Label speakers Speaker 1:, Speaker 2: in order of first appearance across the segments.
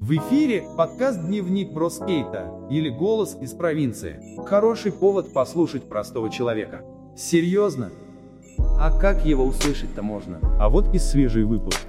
Speaker 1: В эфире подкаст «Дневник Броскейта» или «Голос из провинции». Хороший повод послушать простого человека. Серьезно? А как его услышать-то можно?
Speaker 2: А вот и свежий выпуск.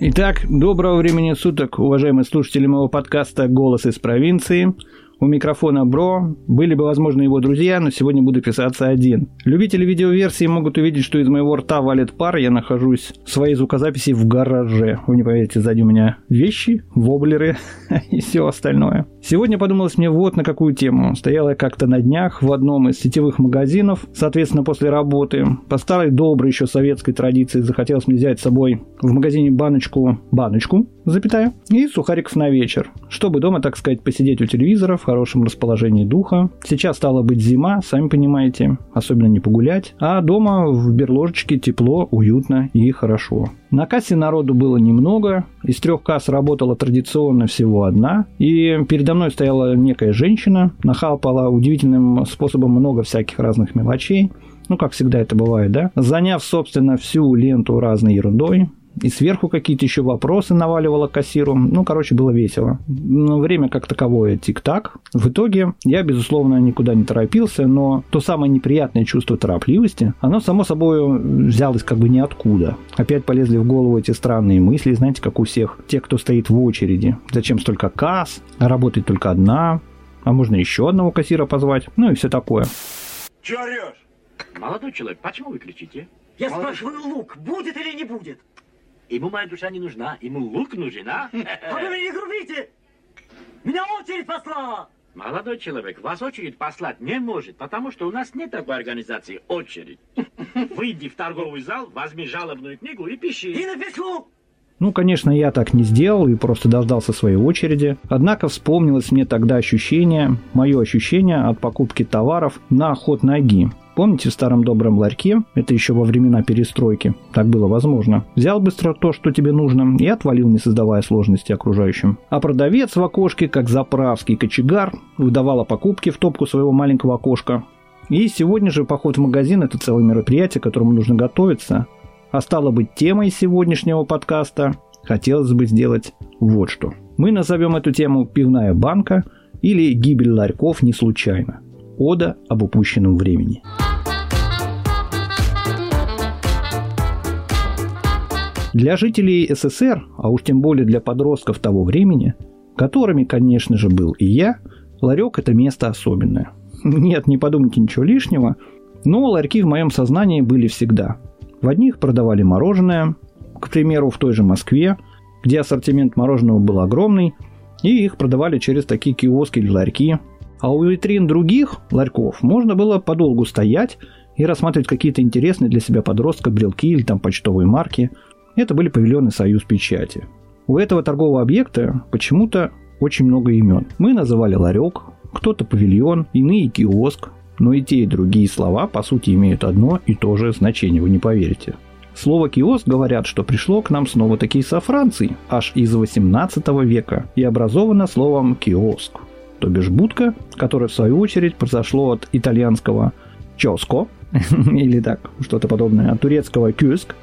Speaker 3: Итак, доброго времени суток, уважаемые слушатели моего подкаста «Голос из провинции». У микрофона Бро. Были бы, возможно, его друзья, но сегодня буду писаться один. Любители видеоверсии могут увидеть, что из моего рта валит пар. Я нахожусь в своей звукозаписи в гараже. Вы не поверите, сзади у меня вещи, воблеры и все остальное. Сегодня подумалось мне вот на какую тему. Стояла я как-то на днях в одном из сетевых магазинов, соответственно, после работы. По старой доброй еще советской традиции захотелось мне взять с собой в магазине баночку, баночку, запятая, и сухариков на вечер, чтобы дома, так сказать, посидеть у телевизора в хорошем расположении духа. Сейчас стала быть зима, сами понимаете, особенно не погулять, а дома в берложечке тепло, уютно и хорошо. На кассе народу было немного, из трех касс работала традиционно всего одна, и передо мной стояла некая женщина, нахапала удивительным способом много всяких разных мелочей, ну, как всегда это бывает, да, заняв, собственно, всю ленту разной ерундой, и сверху какие-то еще вопросы наваливала кассиру. Ну, короче, было весело. Но время как таковое тик-так. В итоге я, безусловно, никуда не торопился, но то самое неприятное чувство торопливости, оно, само собой, взялось как бы ниоткуда. Опять полезли в голову эти странные мысли, знаете, как у всех тех, кто стоит в очереди. Зачем столько касс? А работает только одна? А можно еще одного кассира позвать? Ну и все такое.
Speaker 4: Че орешь?
Speaker 5: Молодой человек, почему вы кричите?
Speaker 4: Я
Speaker 5: Молодой-
Speaker 4: спрашиваю, лук будет или не будет?
Speaker 5: Ему моя душа не нужна, ему лук нужен, а?
Speaker 4: А вы меня не грубите! Меня очередь послала!
Speaker 5: Молодой человек, вас очередь послать не может, потому что у нас нет такой организации очередь. Выйди в торговый зал, возьми жалобную книгу и
Speaker 4: И
Speaker 5: пиши.
Speaker 4: напишу!
Speaker 3: Ну, конечно, я так не сделал и просто дождался своей очереди. Однако вспомнилось мне тогда ощущение, мое ощущение от покупки товаров на ход ноги. Помните в старом добром ларьке, это еще во времена перестройки, так было возможно, взял быстро то, что тебе нужно, и отвалил, не создавая сложности окружающим. А продавец в окошке, как заправский кочегар, выдавала покупки в топку своего маленького окошка. И сегодня же поход в магазин – это целое мероприятие, к которому нужно готовиться. А стало быть, темой сегодняшнего подкаста хотелось бы сделать вот что. Мы назовем эту тему «Пивная банка» или «Гибель ларьков не случайно». Ода об упущенном времени. Для жителей СССР, а уж тем более для подростков того времени, которыми, конечно же, был и я, ларек – это место особенное. Нет, не подумайте ничего лишнего, но ларьки в моем сознании были всегда. В одних продавали мороженое, к примеру, в той же Москве, где ассортимент мороженого был огромный, и их продавали через такие киоски или ларьки. А у витрин других ларьков можно было подолгу стоять и рассматривать какие-то интересные для себя подростка брелки или там почтовые марки. Это были павильоны «Союз печати». У этого торгового объекта почему-то очень много имен. Мы называли ларек, кто-то павильон, иные киоск, но и те, и другие слова, по сути, имеют одно и то же значение, вы не поверите. Слово «киоск» говорят, что пришло к нам снова таки со Франции, аж из 18 века, и образовано словом «киоск», то бишь будка, которое в свою очередь произошло от итальянского «чоско», или так, что-то подобное, от турецкого «кюск»,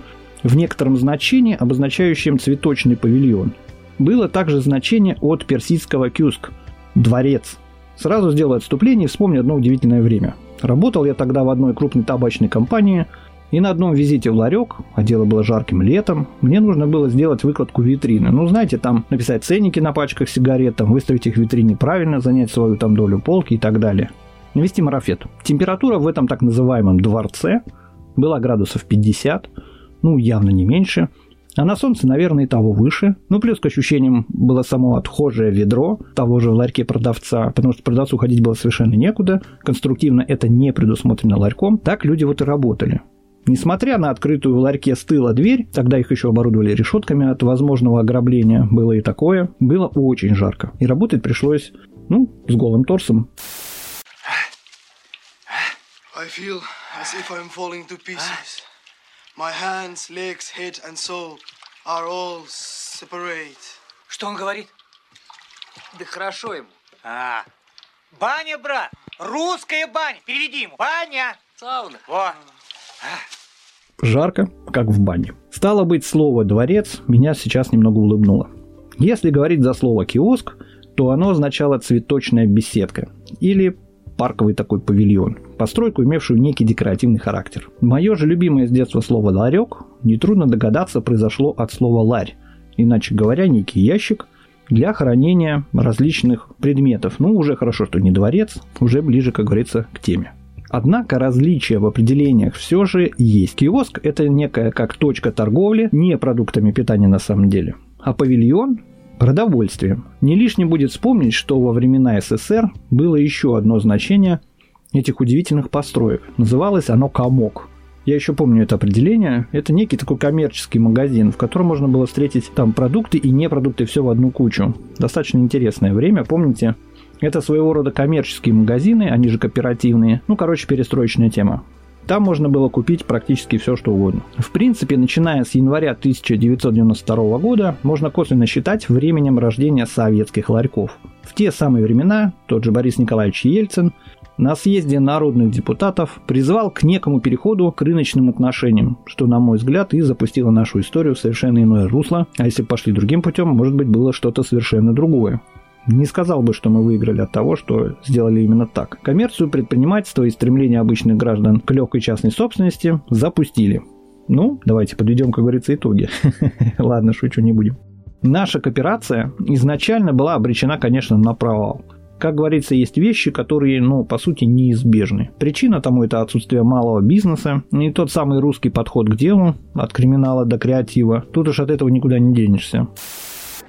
Speaker 3: в некотором значении, обозначающем цветочный павильон. Было также значение от персидского «кюск» – «дворец». Сразу сделаю отступление и вспомню одно удивительное время. Работал я тогда в одной крупной табачной компании, и на одном визите в ларек, а дело было жарким летом, мне нужно было сделать выкладку витрины. Ну, знаете, там написать ценники на пачках сигарет, там выставить их в витрине правильно, занять свою там долю полки и так далее. Навести марафет. Температура в этом так называемом дворце была градусов 50, ну, явно не меньше. А на солнце, наверное, и того выше. Ну, плюс к ощущениям было само отхожее ведро того же в ларьке продавца, потому что продавцу ходить было совершенно некуда. Конструктивно это не предусмотрено ларьком. Так люди вот и работали. Несмотря на открытую в ларьке с тыла дверь, тогда их еще оборудовали решетками от возможного ограбления, было и такое, было очень жарко. И работать пришлось, ну, с голым торсом.
Speaker 6: I feel as if I'm falling to pieces. My hands, legs, head, and soul are all separate.
Speaker 7: Что он говорит? Да хорошо ему. А, баня, брат. Русская баня. Переведи ему. Баня. Сауна. Во.
Speaker 3: Жарко, как в бане. Стало быть, слово «дворец» меня сейчас немного улыбнуло. Если говорить за слово «киоск», то оно означало цветочная беседка или парковый такой павильон, постройку, имевшую некий декоративный характер. Мое же любимое с детства слово «ларек» нетрудно догадаться произошло от слова «ларь», иначе говоря, некий ящик для хранения различных предметов. Ну, уже хорошо, что не дворец, уже ближе, как говорится, к теме. Однако различия в определениях все же есть. Киоск – это некая как точка торговли, не продуктами питания на самом деле. А павильон – продовольствием. Не лишним будет вспомнить, что во времена СССР было еще одно значение этих удивительных построек. Называлось оно «комок». Я еще помню это определение. Это некий такой коммерческий магазин, в котором можно было встретить там продукты и непродукты все в одну кучу. Достаточно интересное время. Помните, это своего рода коммерческие магазины, они же кооперативные. Ну, короче, перестроечная тема. Там можно было купить практически все, что угодно. В принципе, начиная с января 1992 года, можно косвенно считать временем рождения советских ларьков. В те самые времена тот же Борис Николаевич Ельцин на съезде народных депутатов призвал к некому переходу к рыночным отношениям, что, на мой взгляд, и запустило нашу историю в совершенно иное русло, а если пошли другим путем, может быть, было что-то совершенно другое. Не сказал бы, что мы выиграли от того, что сделали именно так. Коммерцию, предпринимательство и стремление обычных граждан к легкой частной собственности запустили. Ну, давайте подведем, как говорится, итоги. Ладно, шучу, не будем. Наша кооперация изначально была обречена, конечно, на провал. Как говорится, есть вещи, которые, ну, по сути, неизбежны. Причина тому это отсутствие малого бизнеса и тот самый русский подход к делу, от криминала до креатива. Тут уж от этого никуда не денешься.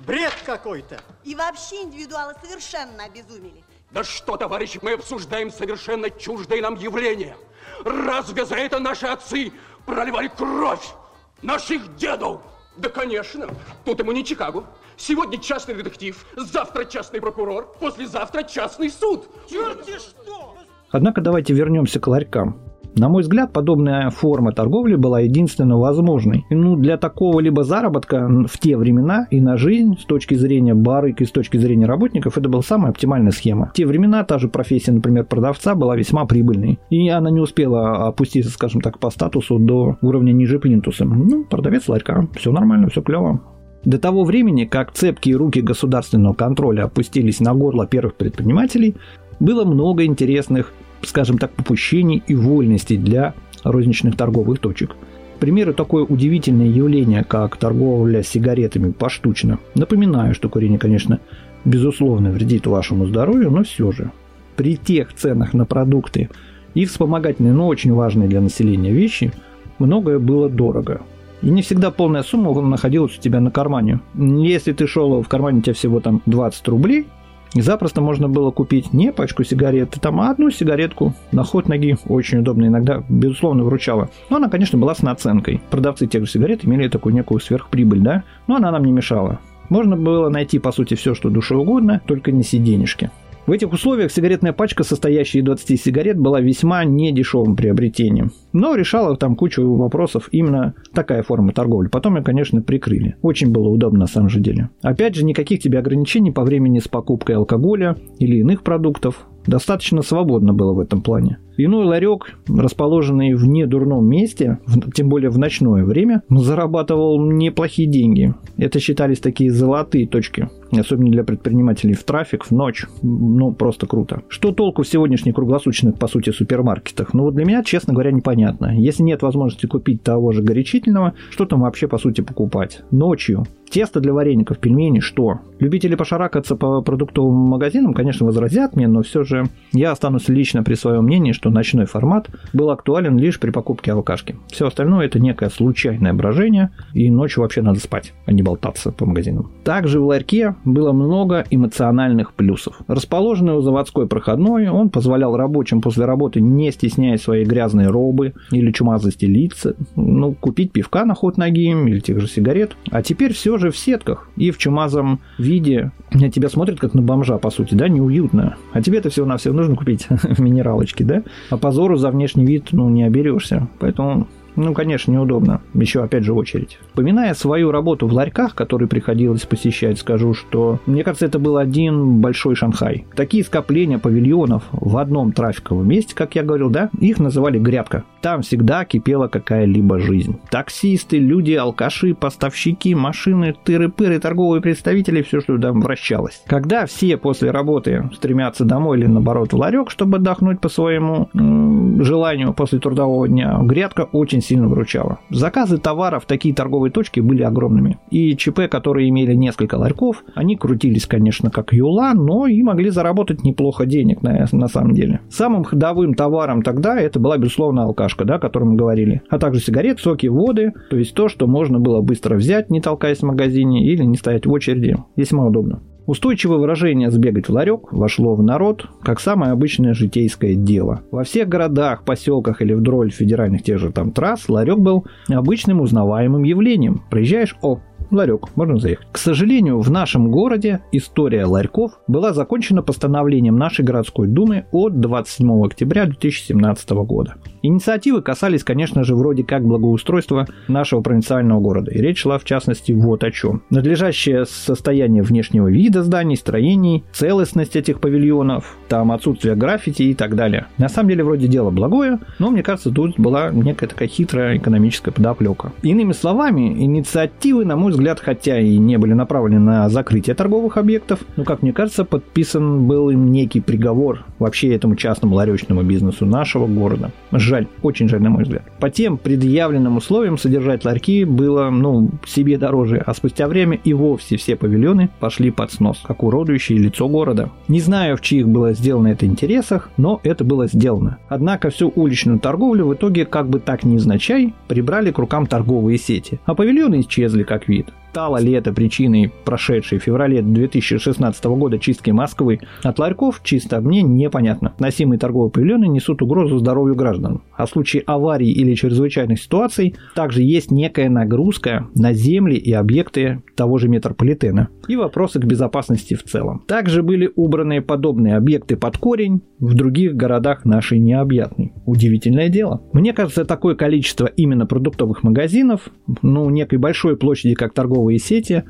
Speaker 4: Бред какой-то.
Speaker 2: И вообще индивидуалы совершенно обезумели.
Speaker 8: Да что, товарищи, мы обсуждаем совершенно чуждое нам явление. Разве за это наши отцы проливали кровь наших дедов? Да, конечно. Тут ему не Чикаго. Сегодня частный детектив, завтра частный прокурор, послезавтра частный суд.
Speaker 4: Черти что!
Speaker 3: Однако давайте вернемся к ларькам. На мой взгляд, подобная форма торговли была единственно возможной. Ну, для такого либо заработка в те времена и на жизнь с точки зрения барыг и с точки зрения работников это была самая оптимальная схема. В те времена та же профессия, например, продавца была весьма прибыльной. И она не успела опуститься, скажем так, по статусу до уровня ниже плинтуса. Ну, продавец ларька, все нормально, все клево. До того времени, как цепкие руки государственного контроля опустились на горло первых предпринимателей, было много интересных скажем так, попущений и вольностей для розничных торговых точек. К примеру, такое удивительное явление, как торговля сигаретами поштучно. Напоминаю, что курение, конечно, безусловно вредит вашему здоровью, но все же. При тех ценах на продукты и вспомогательные, но очень важные для населения вещи, многое было дорого. И не всегда полная сумма находилась у тебя на кармане. Если ты шел в кармане у тебя всего там 20 рублей, запросто можно было купить не пачку сигарет, там, а одну сигаретку на ход ноги. Очень удобно, иногда, безусловно, выручала. Но она, конечно, была с наценкой. Продавцы тех же сигарет имели такую некую сверхприбыль, да? Но она нам не мешала. Можно было найти, по сути, все, что душе угодно, только не сиденежки. В этих условиях сигаретная пачка, состоящая из 20 сигарет, была весьма недешевым приобретением. Но решала там кучу вопросов именно такая форма торговли. Потом ее, конечно, прикрыли. Очень было удобно на самом же деле. Опять же, никаких тебе ограничений по времени с покупкой алкоголя или иных продуктов. Достаточно свободно было в этом плане. Иной ларек, расположенный в недурном месте, тем более в ночное время, зарабатывал неплохие деньги. Это считались такие золотые точки, особенно для предпринимателей в трафик, в ночь. Ну, просто круто. Что толку в сегодняшних круглосуточных, по сути, супермаркетах? Ну, вот для меня, честно говоря, непонятно. Если нет возможности купить того же горячительного, что там вообще, по сути, покупать? Ночью. Тесто для вареников, пельмени, что? Любители пошаракаться по продуктовым магазинам, конечно, возразят мне, но все же я останусь лично при своем мнении, что ночной формат был актуален лишь при покупке алкашки. Все остальное это некое случайное брожение, и ночью вообще надо спать, а не болтаться по магазинам. Также в ларьке было много эмоциональных плюсов. Расположенный у заводской проходной, он позволял рабочим после работы, не стесняя своей грязной робы или чумазости лица, ну, купить пивка на ход ноги или тех же сигарет. А теперь все же в сетках и в чумазом виде на тебя смотрят как на бомжа, по сути, да, неуютно. А тебе-то всего-навсего нужно купить минералочки, да? А позору за внешний вид, ну, не оберешься. Поэтому Ну, конечно, неудобно. Еще, опять же, очередь. Вспоминая свою работу в ларьках, которые приходилось посещать, скажу, что, мне кажется, это был один большой Шанхай. Такие скопления павильонов в одном трафиковом месте, как я говорил, да, их называли грядка. Там всегда кипела какая-либо жизнь. Таксисты, люди, алкаши, поставщики, машины, тыры-пыры, торговые представители, все, что там вращалось. Когда все после работы стремятся домой или наоборот в ларек, чтобы отдохнуть по своему м- желанию после трудового дня, грядка очень сильно выручала. Заказы товаров в такие торговые точки были огромными. И ЧП, которые имели несколько ларьков, они крутились, конечно, как юла, но и могли заработать неплохо денег на, на самом деле. Самым ходовым товаром тогда это была, безусловно, алкашка, да, о котором мы говорили. А также сигарет, соки, воды, то есть то, что можно было быстро взять, не толкаясь в магазине или не стоять в очереди. Весьма удобно. Устойчивое выражение «сбегать в ларек» вошло в народ как самое обычное житейское дело. Во всех городах, поселках или вдоль федеральных тех же там трасс ларек был обычным узнаваемым явлением. Проезжаешь, о, ларек, можно заехать. К сожалению, в нашем городе история ларьков была закончена постановлением нашей городской думы от 27 октября 2017 года. Инициативы касались, конечно же, вроде как благоустройства нашего провинциального города. И речь шла, в частности, вот о чем. Надлежащее состояние внешнего вида зданий, строений, целостность этих павильонов, там отсутствие граффити и так далее. На самом деле, вроде дело благое, но, мне кажется, тут была некая такая хитрая экономическая подоплека. Иными словами, инициативы, на мой взгляд, хотя и не были направлены на закрытие торговых объектов, но, как мне кажется, подписан был им некий приговор вообще этому частному ларечному бизнесу нашего города. Жаль, очень жаль, на мой взгляд. По тем предъявленным условиям содержать ларьки было, ну, себе дороже, а спустя время и вовсе все павильоны пошли под снос, как уродующее лицо города. Не знаю, в чьих было сделано это интересах, но это было сделано. Однако всю уличную торговлю в итоге, как бы так невзначай, прибрали к рукам торговые сети, а павильоны исчезли как вид. episode. Стало ли это причиной прошедшей в феврале 2016 года чистки Москвы от ларьков, чисто мне непонятно. Носимые торговые павильоны несут угрозу здоровью граждан. А в случае аварий или чрезвычайных ситуаций также есть некая нагрузка на земли и объекты того же метрополитена. И вопросы к безопасности в целом. Также были убраны подобные объекты под корень в других городах нашей необъятной. Удивительное дело. Мне кажется, такое количество именно продуктовых магазинов, ну, некой большой площади, как торговые сети,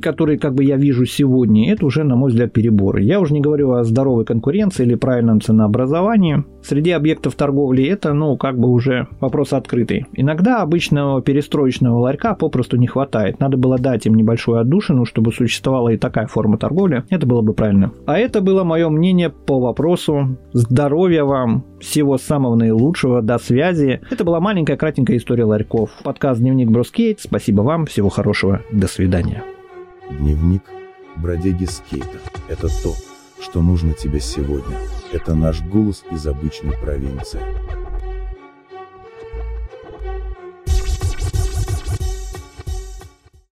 Speaker 3: которые, как бы я вижу сегодня, это уже, на мой взгляд, переборы. Я уже не говорю о здоровой конкуренции или правильном ценообразовании. Среди объектов торговли это, ну, как бы уже вопрос открытый. Иногда обычного перестроечного ларька попросту не хватает. Надо было дать им небольшую отдушину, чтобы существовала и такая форма торговли. Это было бы правильно. А это было мое мнение по вопросу. Здоровья вам, всего самого наилучшего, до связи. Это была маленькая кратенькая история ларьков. Подкаст «Дневник Броскейт». Спасибо вам, всего хорошего, до свидания.
Speaker 9: Дневник бродяги скейта. Это то, что нужно тебе сегодня. Это наш голос из обычной провинции.